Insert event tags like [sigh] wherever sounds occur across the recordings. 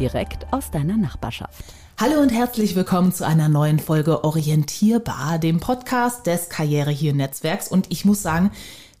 direkt aus deiner Nachbarschaft. Hallo und herzlich willkommen zu einer neuen Folge Orientierbar, dem Podcast des Karriere hier Netzwerks. Und ich muss sagen,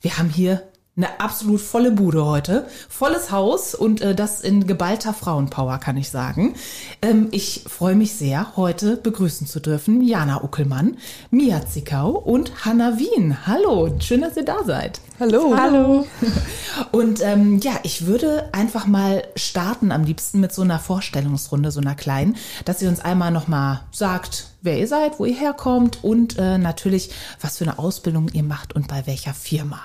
wir haben hier eine absolut volle Bude heute, volles Haus und äh, das in geballter Frauenpower, kann ich sagen. Ähm, ich freue mich sehr, heute begrüßen zu dürfen Jana Uckelmann, Mia Zickau und Hanna Wien. Hallo, schön, dass ihr da seid. Hallo. Hallo. [laughs] Und ähm, ja, ich würde einfach mal starten, am liebsten mit so einer Vorstellungsrunde, so einer kleinen, dass ihr uns einmal nochmal sagt, wer ihr seid, wo ihr herkommt und äh, natürlich, was für eine Ausbildung ihr macht und bei welcher Firma.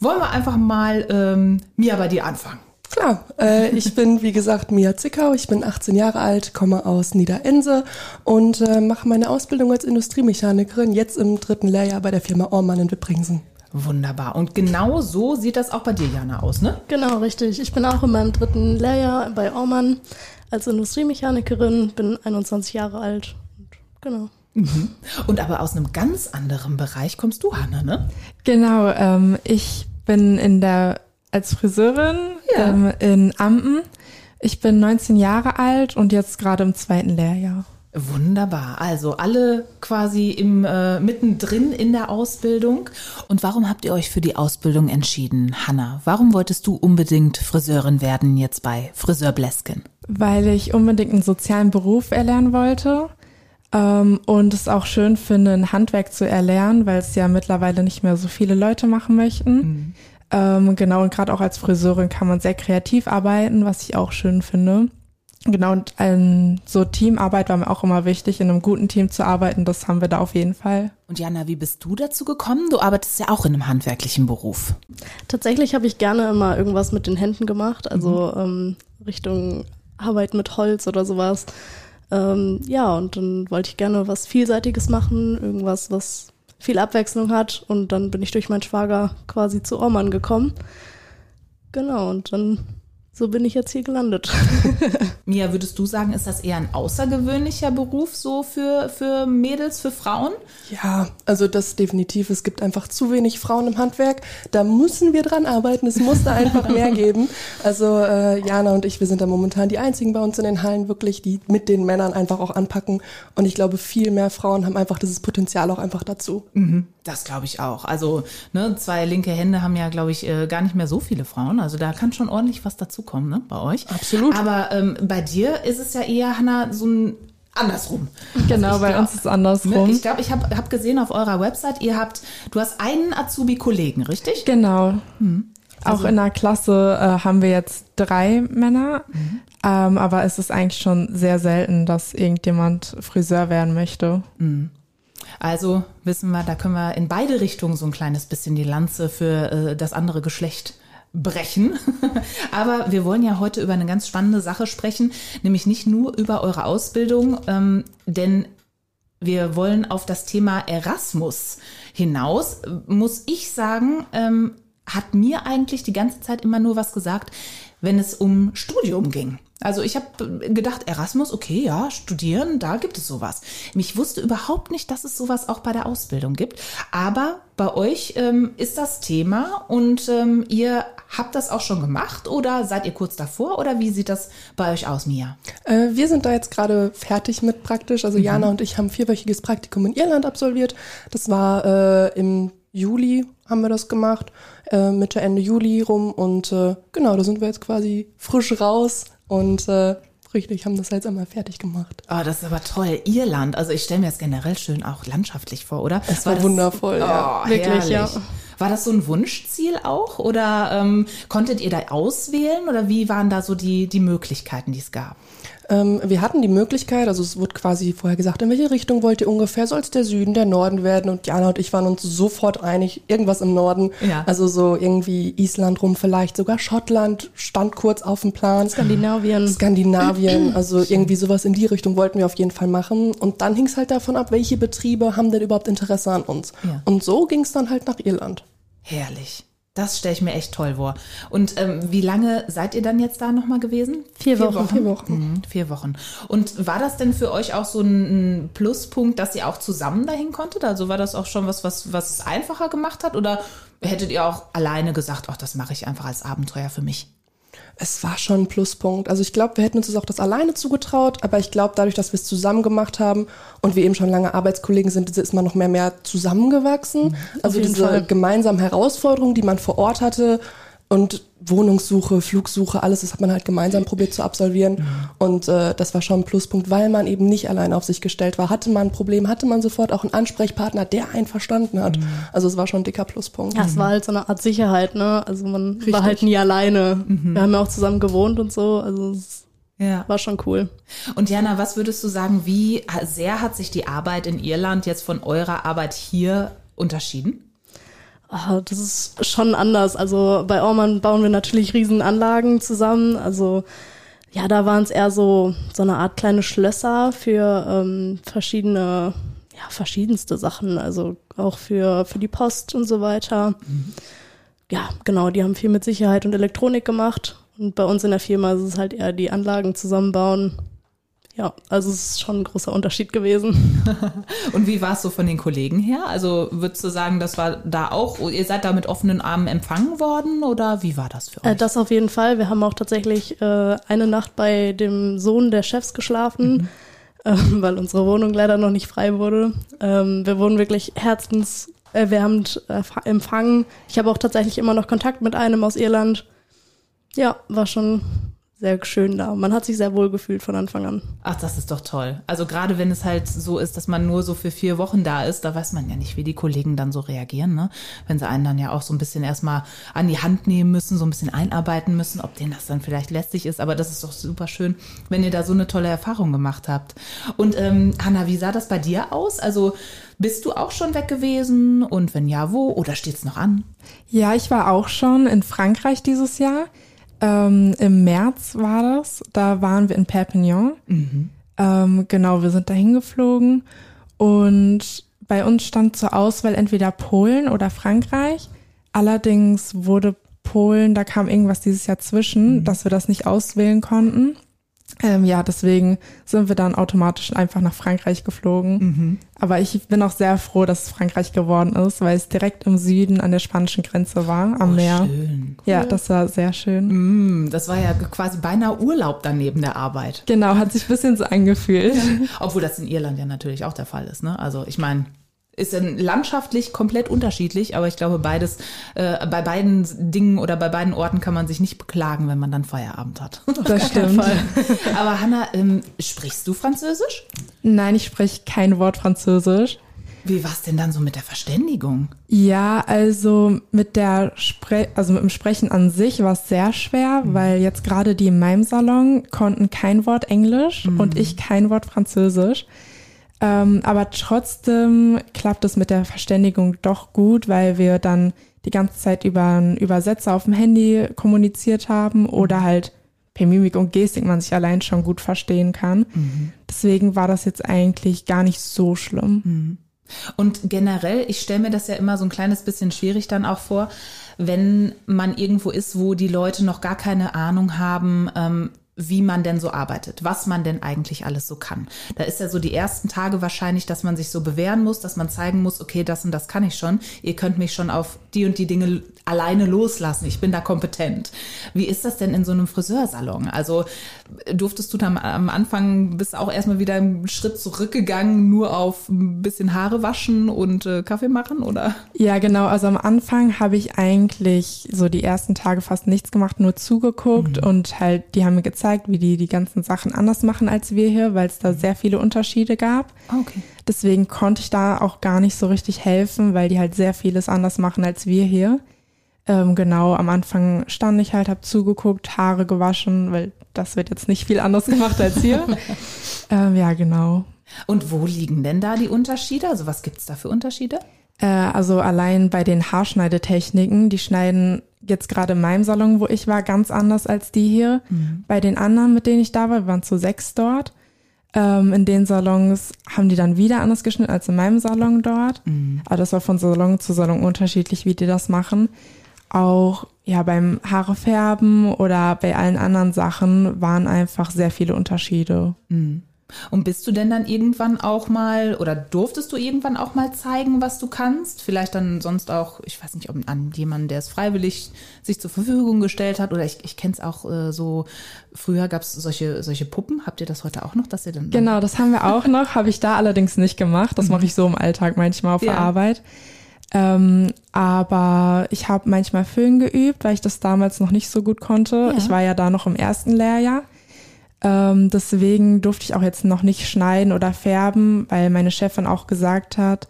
Wollen wir einfach mal ähm, Mia bei dir anfangen? Klar, äh, ich bin wie gesagt Mia Zickau, ich bin 18 Jahre alt, komme aus Niederense und äh, mache meine Ausbildung als Industriemechanikerin jetzt im dritten Lehrjahr bei der Firma Ormann in Wippringsen. Wunderbar. Und genau so sieht das auch bei dir, Jana, aus, ne? Genau, richtig. Ich bin auch in meinem dritten Lehrjahr bei Ormann als Industriemechanikerin, bin 21 Jahre alt. Genau. Mhm. Und aber aus einem ganz anderen Bereich kommst du, Hanna, ne? Genau, ähm, ich bin in der als Friseurin ja. ähm, in Ampen. Ich bin 19 Jahre alt und jetzt gerade im zweiten Lehrjahr. Wunderbar. Also alle quasi im äh, mittendrin in der Ausbildung. Und warum habt ihr euch für die Ausbildung entschieden, Hanna? Warum wolltest du unbedingt Friseurin werden jetzt bei Friseur Blesken? Weil ich unbedingt einen sozialen Beruf erlernen wollte ähm, und es auch schön finde, ein Handwerk zu erlernen, weil es ja mittlerweile nicht mehr so viele Leute machen möchten. Mhm. Ähm, genau, und gerade auch als Friseurin kann man sehr kreativ arbeiten, was ich auch schön finde. Genau, und ähm, so Teamarbeit war mir auch immer wichtig, in einem guten Team zu arbeiten. Das haben wir da auf jeden Fall. Und Jana, wie bist du dazu gekommen? Du arbeitest ja auch in einem handwerklichen Beruf. Tatsächlich habe ich gerne immer irgendwas mit den Händen gemacht, also mhm. ähm, Richtung Arbeit mit Holz oder sowas. Ähm, ja, und dann wollte ich gerne was Vielseitiges machen, irgendwas, was viel Abwechslung hat. Und dann bin ich durch meinen Schwager quasi zu Ormann gekommen. Genau, und dann so bin ich jetzt hier gelandet. [laughs] Mia, würdest du sagen, ist das eher ein außergewöhnlicher Beruf so für, für Mädels, für Frauen? Ja, also das definitiv. Es gibt einfach zu wenig Frauen im Handwerk. Da müssen wir dran arbeiten. Es muss da einfach mehr [laughs] geben. Also äh, Jana und ich, wir sind da momentan die einzigen bei uns in den Hallen wirklich, die mit den Männern einfach auch anpacken. Und ich glaube, viel mehr Frauen haben einfach dieses Potenzial auch einfach dazu. Mhm. Das glaube ich auch. Also ne, zwei linke Hände haben ja, glaube ich, äh, gar nicht mehr so viele Frauen. Also da kann schon ordentlich was dazukommen ne, bei euch. Absolut. Aber ähm, bei dir ist es ja eher, Hanna, so ein andersrum. Genau, also bei glaub, uns ist es andersrum. Ne, ich glaube, ich habe hab gesehen auf eurer Website, ihr habt, du hast einen Azubi-Kollegen, richtig? Genau. Hm. Also, auch in der Klasse äh, haben wir jetzt drei Männer, mhm. ähm, aber es ist eigentlich schon sehr selten, dass irgendjemand Friseur werden möchte. Mhm. Also wissen wir, da können wir in beide Richtungen so ein kleines bisschen die Lanze für äh, das andere Geschlecht brechen. [laughs] Aber wir wollen ja heute über eine ganz spannende Sache sprechen, nämlich nicht nur über eure Ausbildung, ähm, denn wir wollen auf das Thema Erasmus hinaus. Muss ich sagen, ähm, hat mir eigentlich die ganze Zeit immer nur was gesagt, wenn es um Studium ging. Also ich habe gedacht, Erasmus, okay, ja, studieren, da gibt es sowas. Ich wusste überhaupt nicht, dass es sowas auch bei der Ausbildung gibt. Aber bei euch ähm, ist das Thema und ähm, ihr habt das auch schon gemacht oder seid ihr kurz davor oder wie sieht das bei euch aus, Mia? Äh, wir sind da jetzt gerade fertig mit praktisch. Also mhm. Jana und ich haben vierwöchiges Praktikum in Irland absolviert. Das war äh, im Juli haben wir das gemacht, äh, Mitte, Ende Juli rum und äh, genau, da sind wir jetzt quasi frisch raus und äh, richtig, haben das jetzt einmal fertig gemacht. Oh, das ist aber toll. Irland, also ich stelle mir das generell schön auch landschaftlich vor, oder? Es war, war wundervoll, das, ja. Oh, Wirklich, herrlich. ja. War das so ein Wunschziel auch oder ähm, konntet ihr da auswählen oder wie waren da so die, die Möglichkeiten, die es gab? Ähm, wir hatten die Möglichkeit, also es wurde quasi vorher gesagt, in welche Richtung wollt ihr ungefähr? Soll es der Süden, der Norden werden? Und Jana und ich waren uns sofort einig, irgendwas im Norden. Ja. Also so irgendwie Island rum, vielleicht sogar Schottland stand kurz auf dem Plan. Skandinavien. Skandinavien, [clears throat] also irgendwie sowas in die Richtung wollten wir auf jeden Fall machen. Und dann hing es halt davon ab, welche Betriebe haben denn überhaupt Interesse an uns. Ja. Und so ging es dann halt nach Irland. Herrlich. Das stelle ich mir echt toll vor. Und ähm, wie lange seid ihr dann jetzt da nochmal gewesen? Vier Wochen. Vier Wochen. Mhm, vier Wochen. Und war das denn für euch auch so ein, Pluspunkt, dass ihr auch zusammen dahin konntet? Also war das auch schon was, was, was einfacher gemacht hat? Oder hättet ihr auch alleine gesagt, ach, das mache ich einfach als Abenteuer für mich? Es war schon ein Pluspunkt. Also ich glaube, wir hätten uns das auch das alleine zugetraut, aber ich glaube, dadurch, dass wir es zusammen gemacht haben und wir eben schon lange Arbeitskollegen sind, ist man noch mehr mehr zusammengewachsen. also jeden diese Fall. gemeinsamen Herausforderungen, die man vor Ort hatte und Wohnungssuche, Flugsuche, alles, das hat man halt gemeinsam probiert zu absolvieren. Und äh, das war schon ein Pluspunkt, weil man eben nicht allein auf sich gestellt war. Hatte man ein Problem, hatte man sofort auch einen Ansprechpartner, der einen verstanden hat. Also es war schon ein dicker Pluspunkt. Ja, es war halt so eine Art Sicherheit, ne? Also man Richtig. war halt nie alleine. Wir haben ja auch zusammen gewohnt und so. Also es Ja. war schon cool. Und Jana, was würdest du sagen, wie sehr hat sich die Arbeit in Irland jetzt von eurer Arbeit hier unterschieden? Ah, das ist schon anders. Also bei Orman bauen wir natürlich riesen Anlagen zusammen. Also ja, da waren es eher so so eine Art kleine Schlösser für ähm, verschiedene, ja verschiedenste Sachen. Also auch für für die Post und so weiter. Ja, genau. Die haben viel mit Sicherheit und Elektronik gemacht. Und bei uns in der Firma ist es halt eher die Anlagen zusammenbauen. Ja, also es ist schon ein großer Unterschied gewesen. [laughs] Und wie war es so von den Kollegen her? Also würdest du sagen, das war da auch, ihr seid da mit offenen Armen empfangen worden oder wie war das für euch? Äh, das auf jeden Fall. Wir haben auch tatsächlich äh, eine Nacht bei dem Sohn der Chefs geschlafen, [laughs] ähm, weil unsere Wohnung leider noch nicht frei wurde. Ähm, wir wurden wirklich herzenserwärmend äh, empfangen. Ich habe auch tatsächlich immer noch Kontakt mit einem aus Irland. Ja, war schon sehr schön da. Man hat sich sehr wohl gefühlt von Anfang an. Ach, das ist doch toll. Also gerade wenn es halt so ist, dass man nur so für vier Wochen da ist, da weiß man ja nicht, wie die Kollegen dann so reagieren, ne? Wenn sie einen dann ja auch so ein bisschen erstmal an die Hand nehmen müssen, so ein bisschen einarbeiten müssen, ob denen das dann vielleicht lästig ist. Aber das ist doch super schön, wenn ihr da so eine tolle Erfahrung gemacht habt. Und ähm, Hanna, wie sah das bei dir aus? Also bist du auch schon weg gewesen? Und wenn ja, wo? Oder steht's noch an? Ja, ich war auch schon in Frankreich dieses Jahr. Ähm, Im März war das. Da waren wir in Perpignan. Ähm, genau, wir sind dahin geflogen und bei uns stand zur Auswahl entweder Polen oder Frankreich. Allerdings wurde Polen, da kam irgendwas dieses Jahr zwischen, dass wir das nicht auswählen konnten. Ähm, ja, deswegen sind wir dann automatisch einfach nach Frankreich geflogen. Aber ich bin auch sehr froh, dass es Frankreich geworden ist, weil es direkt im Süden an der spanischen Grenze war, am Oh, Meer. Schön. Ja, das war sehr schön. Mm, das war ja quasi beinahe Urlaub daneben der Arbeit. Genau, hat sich ein bisschen so angefühlt. [laughs] Obwohl das in Irland ja natürlich auch der Fall ist. Ne? Also ich meine, ist landschaftlich komplett unterschiedlich, aber ich glaube, beides, äh, bei beiden Dingen oder bei beiden Orten kann man sich nicht beklagen, wenn man dann Feierabend hat. [laughs] Das stimmt. aber Hanna, ähm, sprichst du Französisch? Nein, ich spreche kein Wort Französisch. Wie war's denn dann so mit der Verständigung? Ja, also mit der Spre also mit dem Sprechen an sich war es sehr schwer, weil jetzt gerade die in meinem Salon konnten kein Wort Englisch und ich kein Wort Französisch. Ähm, aber trotzdem klappt es mit der Verständigung doch gut, weil wir dann die ganze Zeit über einen Übersetzer auf dem Handy kommuniziert haben oder halt per Mimik und Gestik man sich allein schon gut verstehen kann. Deswegen war das jetzt eigentlich gar nicht so schlimm. Und generell, ich stelle mir das ja immer so ein kleines bisschen schwierig dann auch vor, wenn man irgendwo ist, wo die Leute noch gar keine Ahnung haben, ähm, wie man denn so arbeitet, was man denn eigentlich alles so kann. Da ist ja so die ersten Tage wahrscheinlich, dass man sich so bewähren muss, dass man zeigen muss, okay, das und das kann ich schon. Ihr könnt mich schon auf die und die Dinge alleine loslassen. Ich bin da kompetent. Wie ist das denn in so einem Friseursalon? Also durftest du dann am Anfang bist auch erstmal wieder einen Schritt zurückgegangen, nur auf ein bisschen Haare waschen und äh, Kaffee machen, oder? Ja, genau. Also am Anfang habe ich eigentlich so die ersten Tage fast nichts gemacht, nur zugeguckt und halt, die haben mir gezeigt, wie die die ganzen Sachen anders machen als wir hier, weil es da sehr viele Unterschiede gab. Okay. Deswegen konnte ich da auch gar nicht so richtig helfen, weil die halt sehr vieles anders machen als wir hier. Ähm, genau, am Anfang stand ich halt, habe zugeguckt, Haare gewaschen, weil das wird jetzt nicht viel anders gemacht als hier. [laughs] ähm, ja, genau. Und wo liegen denn da die Unterschiede? Also was gibt's da für Unterschiede? Äh, also allein bei den Haarschneidetechniken, die schneiden jetzt gerade in meinem Salon, wo ich war, ganz anders als die hier. Mhm. Bei den anderen, mit denen ich da war, wir waren zu sechs dort. Ähm, in den Salons haben die dann wieder anders geschnitten als in meinem Salon dort. Mhm. Aber das war von Salon zu Salon unterschiedlich, wie die das machen. Auch ja beim Haarefärben oder bei allen anderen Sachen waren einfach sehr viele Unterschiede. Mhm. Und bist du denn dann irgendwann auch mal oder durftest du irgendwann auch mal zeigen, was du kannst? Vielleicht dann sonst auch, ich weiß nicht, ob an jemanden, der es freiwillig sich zur Verfügung gestellt hat oder ich, ich kenne es auch äh, so, früher gab es solche, solche Puppen. Habt ihr das heute auch noch, dass ihr dann. Genau, das haben wir auch [laughs] noch, habe ich da allerdings nicht gemacht. Das mache ich so im Alltag manchmal auf ja. der Arbeit. Ähm, aber ich habe manchmal Föhn geübt, weil ich das damals noch nicht so gut konnte. Ja. Ich war ja da noch im ersten Lehrjahr. Ähm, deswegen durfte ich auch jetzt noch nicht schneiden oder färben, weil meine Chefin auch gesagt hat,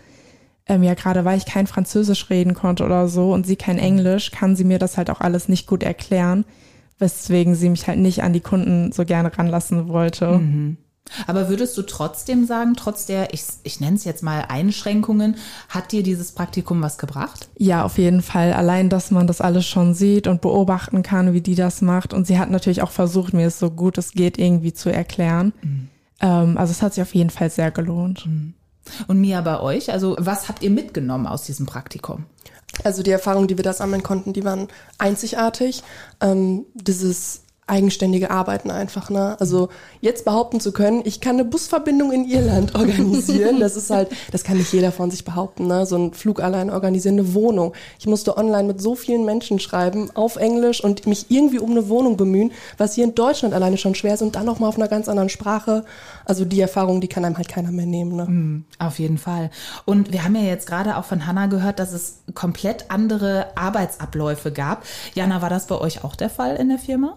ähm, ja, gerade weil ich kein Französisch reden konnte oder so und sie kein Englisch, kann sie mir das halt auch alles nicht gut erklären, weswegen sie mich halt nicht an die Kunden so gerne ranlassen wollte. Mhm. Aber würdest du trotzdem sagen, trotz der, ich, ich nenne es jetzt mal Einschränkungen, hat dir dieses Praktikum was gebracht? Ja, auf jeden Fall. Allein, dass man das alles schon sieht und beobachten kann, wie die das macht. Und sie hat natürlich auch versucht, mir es so gut es geht irgendwie zu erklären. Mhm. Ähm, also es hat sich auf jeden Fall sehr gelohnt. Mhm. Und Mia bei euch, also was habt ihr mitgenommen aus diesem Praktikum? Also die Erfahrungen, die wir da sammeln konnten, die waren einzigartig. Ähm, dieses eigenständige Arbeiten einfach, ne? Also jetzt behaupten zu können, ich kann eine Busverbindung in Irland [laughs] organisieren, das ist halt, das kann nicht jeder von sich behaupten, ne? So ein Flug allein organisieren, eine Wohnung. Ich musste online mit so vielen Menschen schreiben, auf Englisch und mich irgendwie um eine Wohnung bemühen, was hier in Deutschland alleine schon schwer ist und dann nochmal auf einer ganz anderen Sprache. Also die Erfahrung, die kann einem halt keiner mehr nehmen, ne? Mm, auf jeden Fall. Und wir haben ja jetzt gerade auch von Hanna gehört, dass es komplett andere Arbeitsabläufe gab. Jana, war das bei euch auch der Fall in der Firma?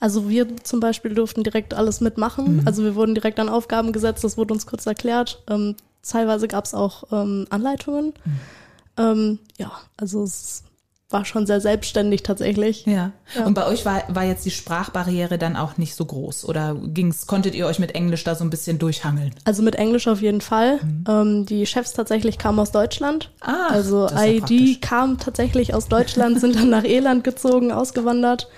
Also wir zum Beispiel durften direkt alles mitmachen. Mhm. Also wir wurden direkt an Aufgaben gesetzt, das wurde uns kurz erklärt. Ähm, teilweise gab es auch ähm, Anleitungen. Mhm. Ähm, ja, also es war schon sehr selbstständig tatsächlich. Ja. ja. Und bei euch war, war jetzt die Sprachbarriere dann auch nicht so groß oder ging's, konntet ihr euch mit Englisch da so ein bisschen durchhangeln? Also mit Englisch auf jeden Fall. Mhm. Ähm, die Chefs tatsächlich kamen aus Deutschland. Ah, also ID ja kam tatsächlich aus Deutschland, sind dann nach Irland gezogen, ausgewandert.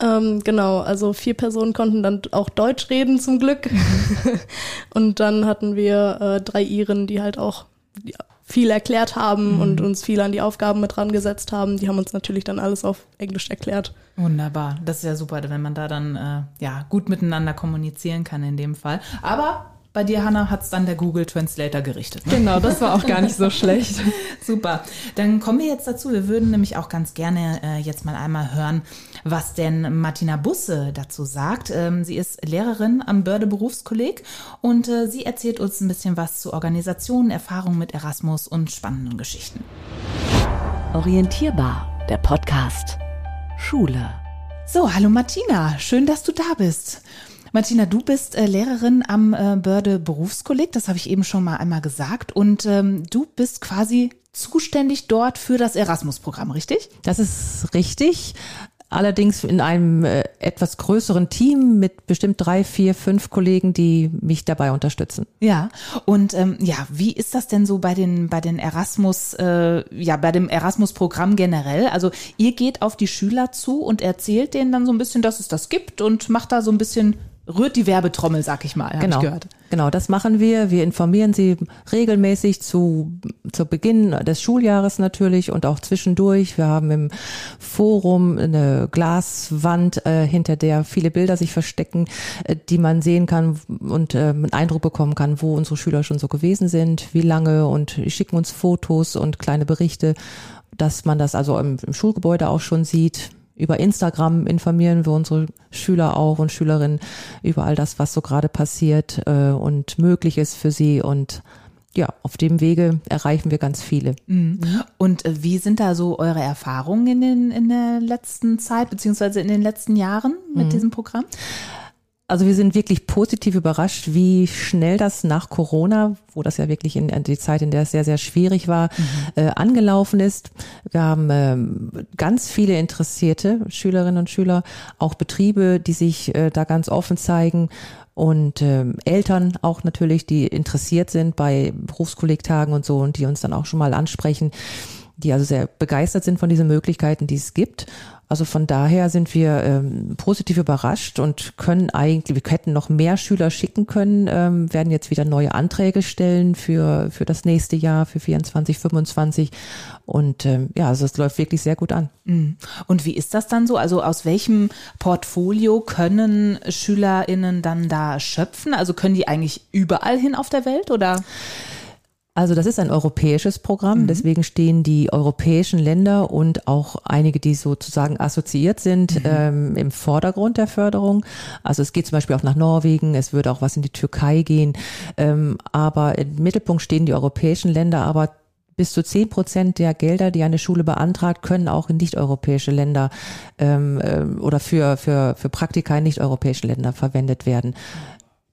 Ähm, genau, also vier Personen konnten dann auch Deutsch reden zum Glück. [laughs] und dann hatten wir äh, drei Iren, die halt auch ja, viel erklärt haben mhm. und uns viel an die Aufgaben mit dran gesetzt haben. Die haben uns natürlich dann alles auf Englisch erklärt. Wunderbar, das ist ja super, wenn man da dann äh, ja gut miteinander kommunizieren kann in dem Fall. Aber bei dir, Hanna, hat es dann der Google Translator gerichtet. Ne? Genau, das war auch gar nicht so schlecht. [laughs] Super. Dann kommen wir jetzt dazu. Wir würden nämlich auch ganz gerne äh, jetzt mal einmal hören, was denn Martina Busse dazu sagt. Ähm, sie ist Lehrerin am Börde Berufskolleg und äh, sie erzählt uns ein bisschen was zu Organisationen, Erfahrungen mit Erasmus und spannenden Geschichten. Orientierbar, der Podcast. Schule. So, hallo Martina, schön, dass du da bist. Martina, du bist äh, Lehrerin am äh, Börde Berufskolleg, das habe ich eben schon mal einmal gesagt. Und ähm, du bist quasi zuständig dort für das Erasmus-Programm, richtig? Das ist richtig. Allerdings in einem äh, etwas größeren Team mit bestimmt drei, vier, fünf Kollegen, die mich dabei unterstützen. Ja, und ähm, ja, wie ist das denn so bei den bei den Erasmus, äh, ja, bei dem Erasmus-Programm generell? Also ihr geht auf die Schüler zu und erzählt denen dann so ein bisschen, dass es das gibt und macht da so ein bisschen rührt die Werbetrommel, sag ich mal, genau. ich gehört. Genau, das machen wir. Wir informieren sie regelmäßig zu, zu Beginn des Schuljahres natürlich und auch zwischendurch. Wir haben im Forum eine Glaswand, äh, hinter der viele Bilder sich verstecken, äh, die man sehen kann und äh, einen Eindruck bekommen kann, wo unsere Schüler schon so gewesen sind, wie lange und schicken uns Fotos und kleine Berichte, dass man das also im, im Schulgebäude auch schon sieht über Instagram informieren wir unsere Schüler auch und Schülerinnen über all das, was so gerade passiert äh, und möglich ist für sie und ja, auf dem Wege erreichen wir ganz viele. Mhm. Und äh, wie sind da so eure Erfahrungen in, den, in der letzten Zeit, beziehungsweise in den letzten Jahren mit mhm. diesem Programm? Also wir sind wirklich positiv überrascht, wie schnell das nach Corona, wo das ja wirklich in, in die Zeit, in der es sehr, sehr schwierig war, mhm. äh, angelaufen ist. Wir haben ähm, ganz viele interessierte Schülerinnen und Schüler, auch Betriebe, die sich äh, da ganz offen zeigen und ähm, Eltern auch natürlich, die interessiert sind bei Berufskollegtagen und so und die uns dann auch schon mal ansprechen, die also sehr begeistert sind von diesen Möglichkeiten, die es gibt. Also von daher sind wir ähm, positiv überrascht und können eigentlich, wir hätten noch mehr Schüler schicken können, ähm, werden jetzt wieder neue Anträge stellen für, für das nächste Jahr, für 24, 25. Und ähm, ja, also es läuft wirklich sehr gut an. Mhm. Und wie ist das dann so? Also aus welchem Portfolio können SchülerInnen dann da schöpfen? Also können die eigentlich überall hin auf der Welt oder? Also das ist ein europäisches Programm, mhm. deswegen stehen die europäischen Länder und auch einige, die sozusagen assoziiert sind, mhm. ähm, im Vordergrund der Förderung. Also es geht zum Beispiel auch nach Norwegen, es würde auch was in die Türkei gehen, ähm, aber im Mittelpunkt stehen die europäischen Länder, aber bis zu zehn Prozent der Gelder, die eine Schule beantragt, können auch in nicht-europäische Länder ähm, äh, oder für, für, für Praktika in nicht-europäischen Länder verwendet werden.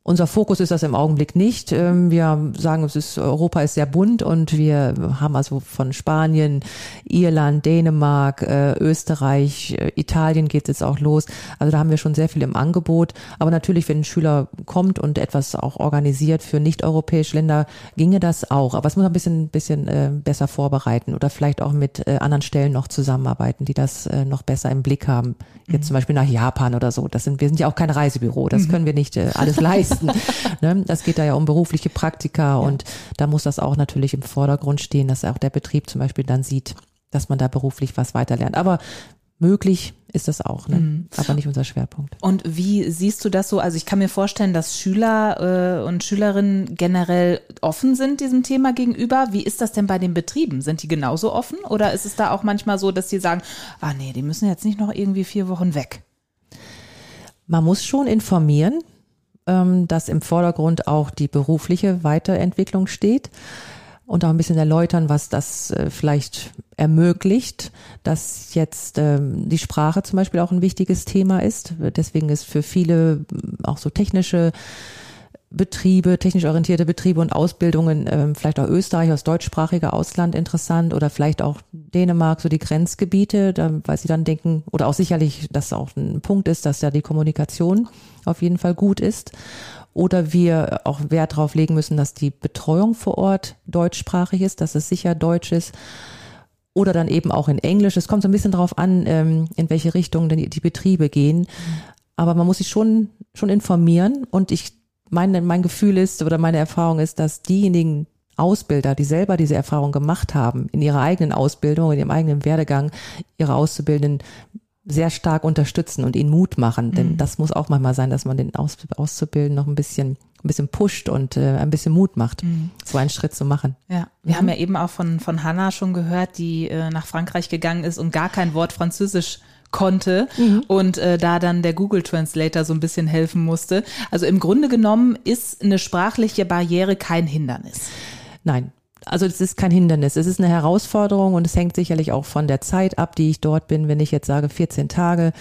Unser Fokus ist das im Augenblick nicht. Ähm, wir sagen, es ist, Europa ist sehr bunt und wir haben also von Spanien, Irland, Dänemark, äh, Österreich, äh, Italien geht es jetzt auch los. Also da haben wir schon sehr viel im Angebot. Aber natürlich, wenn ein Schüler kommt und etwas auch organisiert für nicht-europäische Länder, ginge das auch. Aber es muss ein bisschen, bisschen äh, besser vorbereiten oder vielleicht auch mit anderen Stellen noch zusammenarbeiten, die das noch besser im Blick haben. Jetzt mhm. zum Beispiel nach Japan oder so. Das sind, wir sind ja auch kein Reisebüro. Das mhm. können wir nicht alles leisten leisten. [laughs] ne? Das geht da ja um berufliche Praktika ja. und da muss das auch natürlich im Vordergrund stehen, dass auch der Betrieb zum Beispiel dann sieht, dass man da beruflich was weiterlernt. Aber möglich ist das auch, ne? Mhm. aber nicht unser Schwerpunkt. Und wie siehst du das so? Also ich kann mir vorstellen, dass Schüler äh, und Schülerinnen generell offen sind diesem Thema gegenüber. Wie ist das denn bei den Betrieben? Sind die genauso offen oder ist es da auch manchmal so, dass sie sagen, ah nee, die müssen jetzt nicht noch irgendwie vier Wochen weg? Man muss schon informieren, dass im Vordergrund auch die berufliche Weiterentwicklung steht und auch ein bisschen erläutern, was das äh, vielleicht ermöglicht, dass jetzt ähm, die Sprache zum Beispiel auch ein wichtiges Thema ist. Deswegen ist für viele auch so technische Betriebe, technisch orientierte Betriebe und Ausbildungen, ähm, vielleicht auch Österreich aus deutschsprachiger Ausland interessant oder vielleicht auch Dänemark, so die Grenzgebiete, da, weil sie dann denken, oder auch sicherlich, dass auch ein Punkt ist, dass ja die Kommunikation auf jeden Fall gut ist. Oder wir auch Wert darauf legen müssen, dass die Betreuung vor Ort deutschsprachig ist, dass es sicher Deutsch ist. Oder dann eben auch in Englisch. Es kommt so ein bisschen darauf an, ähm, in welche Richtung denn die Betriebe gehen. Aber man muss sich schon, schon informieren. Und ich mein, mein Gefühl ist oder meine Erfahrung ist, dass diejenigen Ausbilder, die selber diese Erfahrung gemacht haben, in ihrer eigenen Ausbildung, in ihrem eigenen Werdegang, ihre Auszubildenden sehr stark unterstützen und ihnen Mut machen. Mhm. Denn das muss auch manchmal sein, dass man den Aus Auszubildenden noch ein bisschen ein bisschen pusht und äh, ein bisschen Mut macht, mhm. so einen Schritt zu machen. Ja, wir mhm. haben ja eben auch von, von Hannah schon gehört, die äh, nach Frankreich gegangen ist und gar kein Wort Französisch konnte mhm. und äh, da dann der Google Translator so ein bisschen helfen musste. Also im Grunde genommen ist eine sprachliche Barriere kein Hindernis. Nein, also es ist kein Hindernis, es ist eine Herausforderung und es hängt sicherlich auch von der Zeit ab, die ich dort bin. Wenn ich jetzt sage 14 Tage,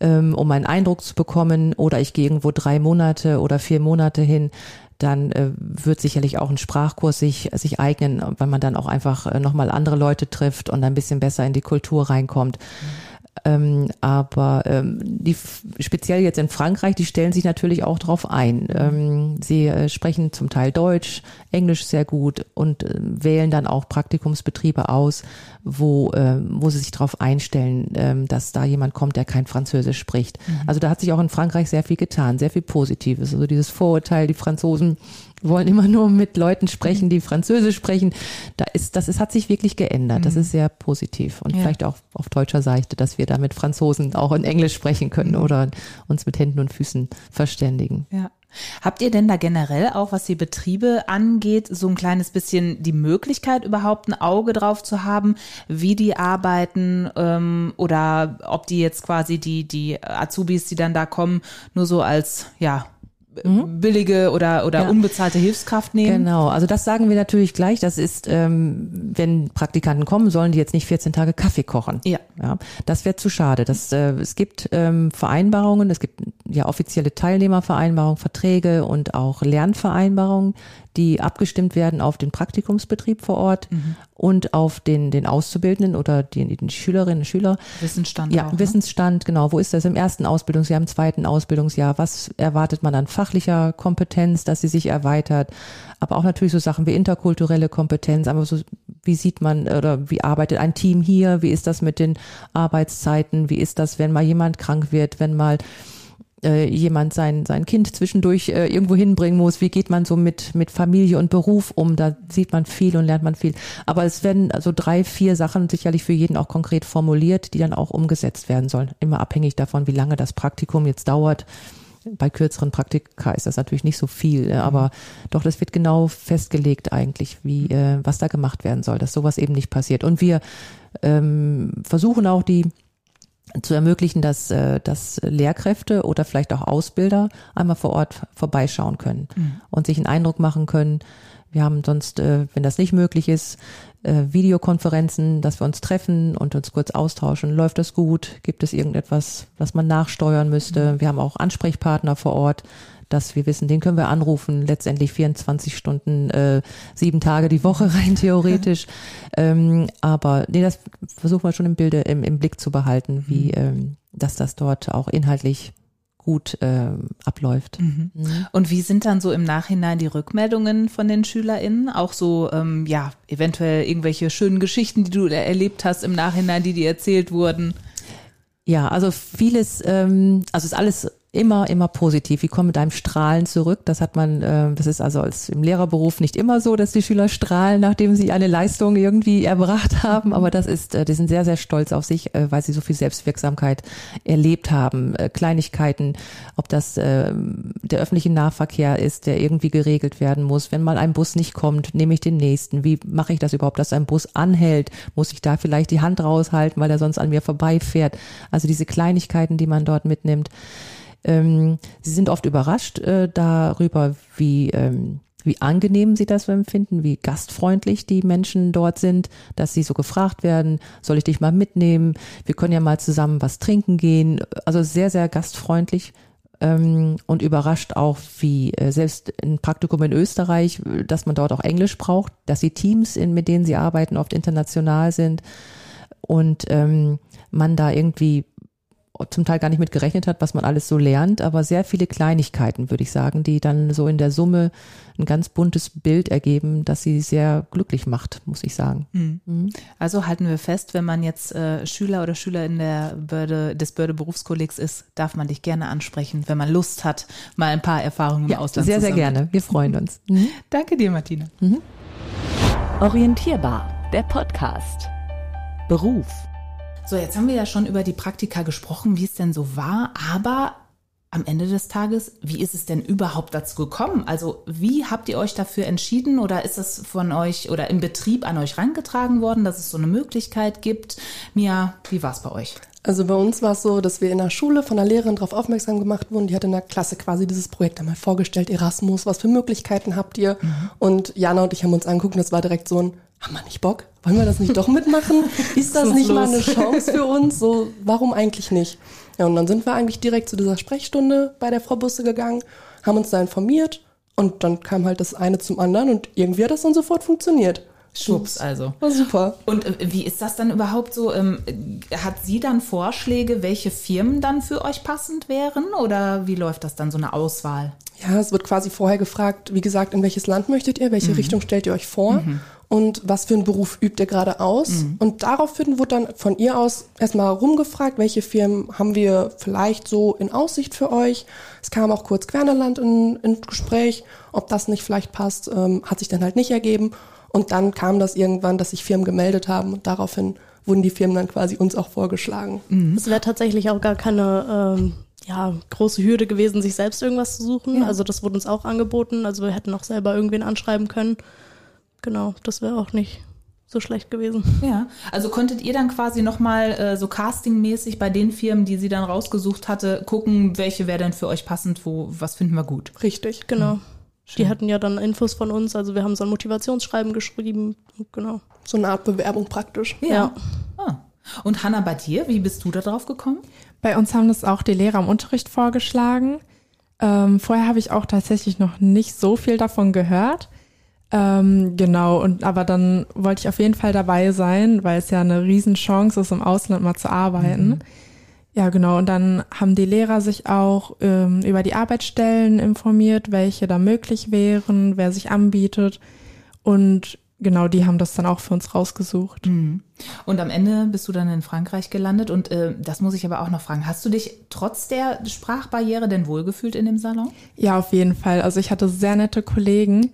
ähm, um einen Eindruck zu bekommen, oder ich gehe irgendwo drei Monate oder vier Monate hin, dann äh, wird sicherlich auch ein Sprachkurs sich, sich eignen, weil man dann auch einfach äh, nochmal andere Leute trifft und ein bisschen besser in die Kultur reinkommt. Mhm. Ähm, aber ähm, die speziell jetzt in Frankreich, die stellen sich natürlich auch darauf ein. Ähm, sie äh, sprechen zum Teil Deutsch, Englisch sehr gut und äh, wählen dann auch Praktikumsbetriebe aus, wo, äh, wo sie sich darauf einstellen, ähm, dass da jemand kommt, der kein Französisch spricht. Mhm. Also da hat sich auch in Frankreich sehr viel getan, sehr viel Positives. Also dieses Vorurteil, die Franzosen wollen immer nur mit Leuten sprechen, die Französisch sprechen. Da ist, das ist, hat sich wirklich geändert. Das mhm. ist sehr positiv. Und ja. vielleicht auch auf deutscher Seite, dass wir da mit Franzosen auch in Englisch sprechen können mhm. oder uns mit Händen und Füßen verständigen. Ja. Habt ihr denn da generell auch, was die Betriebe angeht, so ein kleines bisschen die Möglichkeit, überhaupt ein Auge drauf zu haben, wie die arbeiten ähm, oder ob die jetzt quasi die, die Azubis, die dann da kommen, nur so als ja mhm. billige oder, oder ja. unbezahlte Hilfskraft nehmen. Genau, also das sagen wir natürlich gleich. Das ist, ähm, wenn Praktikanten kommen, sollen die jetzt nicht 14 Tage Kaffee kochen. Ja. ja das wäre zu schade. Das, äh, es gibt ähm, Vereinbarungen, es gibt ja offizielle Teilnehmervereinbarungen, Verträge und auch Lernvereinbarungen, die abgestimmt werden auf den Praktikumsbetrieb vor Ort mhm. Und auf den, den Auszubildenden oder die, die Schülerinnen und Schüler. Wissensstand. Ja, auch, ne? Wissensstand, genau. Wo ist das im ersten Ausbildungsjahr, im zweiten Ausbildungsjahr? Was erwartet man an fachlicher Kompetenz, dass sie sich erweitert? Aber auch natürlich so Sachen wie interkulturelle Kompetenz, aber so, wie sieht man oder wie arbeitet ein Team hier? Wie ist das mit den Arbeitszeiten? Wie ist das, wenn mal jemand krank wird, wenn mal äh, jemand sein, sein Kind zwischendurch äh, irgendwo hinbringen muss, wie geht man so mit, mit Familie und Beruf um, da sieht man viel und lernt man viel. Aber es werden also drei, vier Sachen sicherlich für jeden auch konkret formuliert, die dann auch umgesetzt werden sollen. Immer abhängig davon, wie lange das Praktikum jetzt dauert. Bei kürzeren Praktika ist das natürlich nicht so viel, äh, aber doch, das wird genau festgelegt eigentlich, wie, äh, was da gemacht werden soll, dass sowas eben nicht passiert. Und wir ähm, versuchen auch die zu ermöglichen, dass, äh, dass Lehrkräfte oder vielleicht auch Ausbilder einmal vor Ort vorbeischauen können mhm. und sich einen Eindruck machen können. Wir haben sonst, äh, wenn das nicht möglich ist, äh, Videokonferenzen, dass wir uns treffen und uns kurz austauschen. Läuft das gut? Gibt es irgendetwas, was man nachsteuern müsste? Mhm. Wir haben auch Ansprechpartner vor Ort, dass wir wissen, den können wir anrufen, letztendlich 24 Stunden, äh, sieben Tage die Woche [laughs] rein theoretisch. [laughs] ähm, aber nee, das versuchen wir schon im Bilde, im, im Blick zu behalten, wie, mhm. ähm, dass das dort auch inhaltlich gut äh, abläuft. Mhm. Mhm. Und wie sind dann so im Nachhinein die Rückmeldungen von den SchülerInnen? Auch so, ähm, ja, eventuell irgendwelche schönen Geschichten, die du erlebt hast im Nachhinein, die dir erzählt wurden? Ja, also vieles, ähm, also ist alles immer, immer positiv. Die kommen mit einem Strahlen zurück. Das hat man, äh, das ist also als im Lehrerberuf nicht immer so, dass die Schüler strahlen, nachdem sie eine Leistung irgendwie erbracht haben. Aber das ist, äh, die sind sehr, sehr stolz auf sich, äh, weil sie so viel Selbstwirksamkeit erlebt haben. Äh, Kleinigkeiten, ob das äh, der öffentliche Nahverkehr ist, der irgendwie geregelt werden muss. Wenn mal ein Bus nicht kommt, nehme ich den nächsten. Wie mache ich das überhaupt, dass ein Bus anhält? Muss ich da vielleicht die Hand raushalten, weil er sonst an mir vorbeifährt? Also diese Kleinigkeiten, die man dort mitnimmt. Ähm, sie sind oft überrascht äh, darüber, wie, ähm, wie angenehm sie das empfinden, wie gastfreundlich die Menschen dort sind, dass sie so gefragt werden, soll ich dich mal mitnehmen? Wir können ja mal zusammen was trinken gehen. Also sehr, sehr gastfreundlich ähm, und überrascht auch, wie äh, selbst ein Praktikum in Österreich, dass man dort auch Englisch braucht, dass die Teams, in, mit denen sie arbeiten, oft international sind und ähm, man da irgendwie zum Teil gar nicht mit gerechnet hat, was man alles so lernt, aber sehr viele Kleinigkeiten, würde ich sagen, die dann so in der Summe ein ganz buntes Bild ergeben, das sie sehr glücklich macht, muss ich sagen. Mhm. Mhm. Also halten wir fest, wenn man jetzt äh, Schüler oder Schüler in der Börde, des Börde Berufskollegs ist, darf man dich gerne ansprechen, wenn man Lust hat, mal ein paar Erfahrungen ja, im Ausland sehr, zu Sehr, sehr gerne. Wir freuen uns. Mhm. Danke dir, Martina. Mhm. Orientierbar, der Podcast. Beruf. So, jetzt haben wir ja schon über die Praktika gesprochen, wie es denn so war, aber am Ende des Tages, wie ist es denn überhaupt dazu gekommen? Also, wie habt ihr euch dafür entschieden oder ist es von euch oder im Betrieb an euch rangetragen worden, dass es so eine Möglichkeit gibt? Mia, wie war es bei euch? Also bei uns war es so, dass wir in der Schule von der Lehrerin darauf aufmerksam gemacht wurden. Die hat in der Klasse quasi dieses Projekt einmal vorgestellt, Erasmus, was für Möglichkeiten habt ihr? Mhm. Und Jana und ich haben uns angeguckt und das war direkt so ein, haben wir nicht Bock? Wollen wir das nicht doch mitmachen? [laughs] Ist das nicht mal eine Chance für uns? So, warum eigentlich nicht? Ja, und dann sind wir eigentlich direkt zu dieser Sprechstunde bei der Frau Busse gegangen, haben uns da informiert und dann kam halt das eine zum anderen und irgendwie hat das dann sofort funktioniert. Schwupps, also. War super. Und äh, wie ist das dann überhaupt so? Ähm, hat sie dann Vorschläge, welche Firmen dann für euch passend wären? Oder wie läuft das dann, so eine Auswahl? Ja, es wird quasi vorher gefragt, wie gesagt, in welches Land möchtet ihr, welche mhm. Richtung stellt ihr euch vor mhm. und was für einen Beruf übt ihr gerade aus. Mhm. Und daraufhin wird dann von ihr aus erstmal rumgefragt, welche Firmen haben wir vielleicht so in Aussicht für euch. Es kam auch kurz Quernerland in, in Gespräch, ob das nicht vielleicht passt, ähm, hat sich dann halt nicht ergeben. Und dann kam das irgendwann, dass sich Firmen gemeldet haben und daraufhin wurden die Firmen dann quasi uns auch vorgeschlagen. Mhm. Es wäre tatsächlich auch gar keine ähm, ja, große Hürde gewesen, sich selbst irgendwas zu suchen. Ja. Also das wurde uns auch angeboten. Also wir hätten auch selber irgendwen anschreiben können. Genau, das wäre auch nicht so schlecht gewesen. Ja, also konntet ihr dann quasi nochmal äh, so castingmäßig bei den Firmen, die sie dann rausgesucht hatte, gucken, welche wäre denn für euch passend, wo, was finden wir gut? Richtig. Genau. Die hatten ja dann Infos von uns, also wir haben so ein Motivationsschreiben geschrieben. Genau. So eine Art Bewerbung praktisch. Ja. Ah. Und Hanna, bei dir, wie bist du da drauf gekommen? Bei uns haben das auch die Lehrer im Unterricht vorgeschlagen. Ähm, vorher habe ich auch tatsächlich noch nicht so viel davon gehört. Ähm, genau, und aber dann wollte ich auf jeden Fall dabei sein, weil es ja eine Riesenchance ist, im Ausland mal zu arbeiten. Ja, genau. Und dann haben die Lehrer sich auch ähm, über die Arbeitsstellen informiert, welche da möglich wären, wer sich anbietet. Und genau, die haben das dann auch für uns rausgesucht. Und am Ende bist du dann in Frankreich gelandet. Und äh, das muss ich aber auch noch fragen. Hast du dich trotz der Sprachbarriere denn wohlgefühlt in dem Salon? Ja, auf jeden Fall. Also ich hatte sehr nette Kollegen.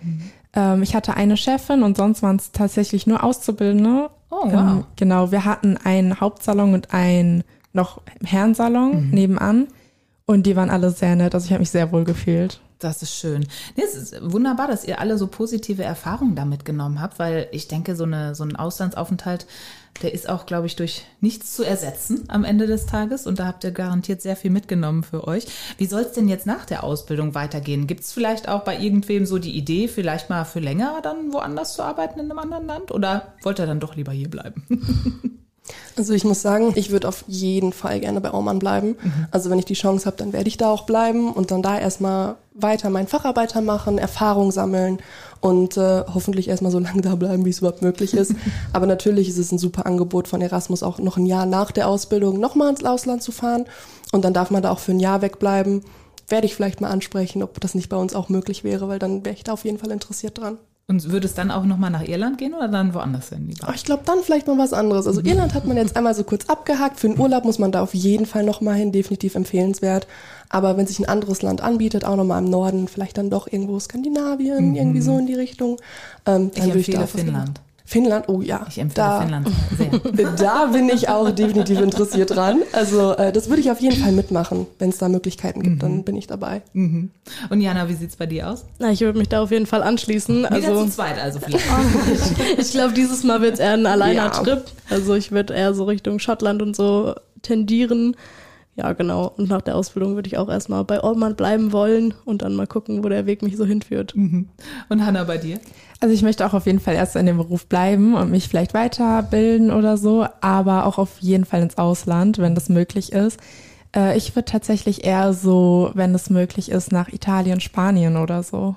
Ähm, ich hatte eine Chefin und sonst waren es tatsächlich nur Auszubildende. Oh, wow. Ähm, genau, wir hatten einen Hauptsalon und einen noch Herrensalon nebenan. Und die waren alle sehr nett. Also ich habe mich sehr wohl gefühlt. Das ist schön. Nee, es ist wunderbar, dass ihr alle so positive Erfahrungen damit genommen habt, weil ich denke, so, eine, so ein Auslandsaufenthalt, der ist auch, glaube ich, durch nichts zu ersetzen am Ende des Tages. Und da habt ihr garantiert sehr viel mitgenommen für euch. Wie soll es denn jetzt nach der Ausbildung weitergehen? Gibt es vielleicht auch bei irgendwem so die Idee, vielleicht mal für länger dann woanders zu arbeiten in einem anderen Land? Oder wollt ihr dann doch lieber hier bleiben? [laughs] Also ich muss sagen, ich würde auf jeden Fall gerne bei Aumann bleiben. Also wenn ich die Chance habe, dann werde ich da auch bleiben und dann da erstmal weiter meinen Facharbeiter machen, Erfahrung sammeln und äh, hoffentlich erstmal so [laughs] lange da bleiben, wie es überhaupt möglich ist. [laughs] Aber natürlich ist es ein super Angebot von Erasmus, auch noch ein Jahr nach der Ausbildung nochmal ins Ausland zu fahren. Und dann darf man da auch für ein Jahr wegbleiben. Werde ich vielleicht mal ansprechen, ob das nicht bei uns auch möglich wäre, weil dann wäre ich da auf jeden Fall interessiert dran. Und würde es dann auch nochmal nach Irland gehen oder dann woanders hin? Aber ich glaube, dann vielleicht mal was anderes. Also Irland hat man jetzt einmal so kurz abgehakt. Für den Urlaub muss man da auf jeden Fall nochmal hin, definitiv empfehlenswert. Aber wenn sich ein anderes Land anbietet, auch nochmal im Norden, vielleicht dann doch irgendwo Skandinavien, irgendwie so in die Richtung, ähm, Ich dann würde ich da empfehle auf was Finnland. Finnland, oh ja. Ich empfehle da, Finnland sehr. [laughs] Da bin ich auch definitiv interessiert dran. Also äh, das würde ich auf jeden Fall mitmachen. Wenn es da Möglichkeiten gibt, dann bin ich dabei. Und Jana, wie sieht's bei dir aus? Na, ich würde mich da auf jeden Fall anschließen. Wieder Also zu zweit also vielleicht. [laughs] ich glaube, dieses Mal wird es eher ein alleiner Ja. Trip. Also ich würde eher so Richtung Schottland und so tendieren. Ja, genau. Und nach der Ausbildung würde ich auch erstmal bei Ormand bleiben wollen und dann mal gucken, wo der Weg mich so hinführt. Und Hanna, bei dir? Also ich möchte auch auf jeden Fall erst in dem Beruf bleiben und mich vielleicht weiterbilden oder so, aber auch auf jeden Fall ins Ausland, wenn das möglich ist. Äh, ich würde tatsächlich eher so, wenn es möglich ist, nach Italien, Spanien oder so.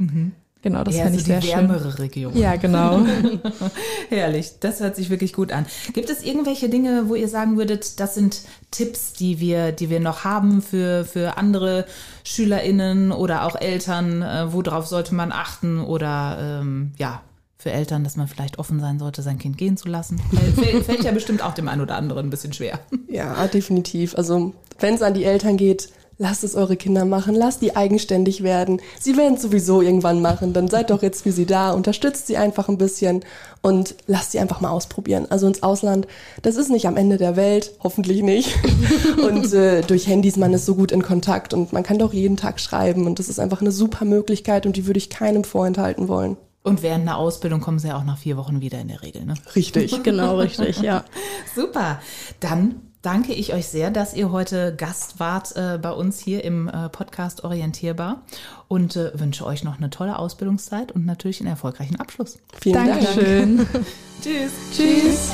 Genau, das so ich die sehr schön. wärmere Region. Ja, genau. [laughs] [laughs] Herrlich, das hört sich wirklich gut an. Gibt es irgendwelche Dinge, wo ihr sagen würdet, das sind Tipps, die wir, die wir noch haben für, für andere SchülerInnen oder auch Eltern? Äh, worauf sollte man achten? Oder ähm, ja, für Eltern, dass man vielleicht offen sein sollte, sein Kind gehen zu lassen? [laughs] Fällt, fällt ja bestimmt auch dem einen oder anderen ein bisschen schwer. Ja, definitiv. Also wenn es an die Eltern geht, lasst es eure Kinder machen, lasst die eigenständig werden. Sie werden es sowieso irgendwann machen. Dann seid doch jetzt für sie da, unterstützt sie einfach ein bisschen und lasst sie einfach mal ausprobieren. Also ins Ausland, das ist nicht am Ende der Welt, hoffentlich nicht. [laughs] Und äh, durch Handys, man ist so gut in Kontakt und man kann doch jeden Tag schreiben und das ist einfach eine super Möglichkeit und die würde ich keinem vorenthalten wollen. Und während einer Ausbildung kommen sie ja auch nach vier Wochen wieder in der Regel. Ne? Richtig. Genau, richtig, ja. [laughs] Super. Dann danke ich euch sehr, dass ihr heute Gast wart äh, bei uns hier im äh, Podcast Orientierbar und äh, wünsche euch noch eine tolle Ausbildungszeit und natürlich einen erfolgreichen Abschluss. Vielen Dank. Dankeschön. [laughs] Tschüss. Tschüss.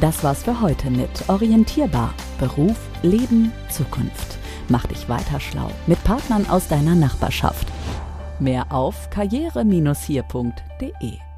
Das war's für heute mit Orientierbar. Beruf, Leben, Zukunft. Mach dich weiter schlau mit Partnern aus deiner Nachbarschaft. Mehr auf karriere-hier.de.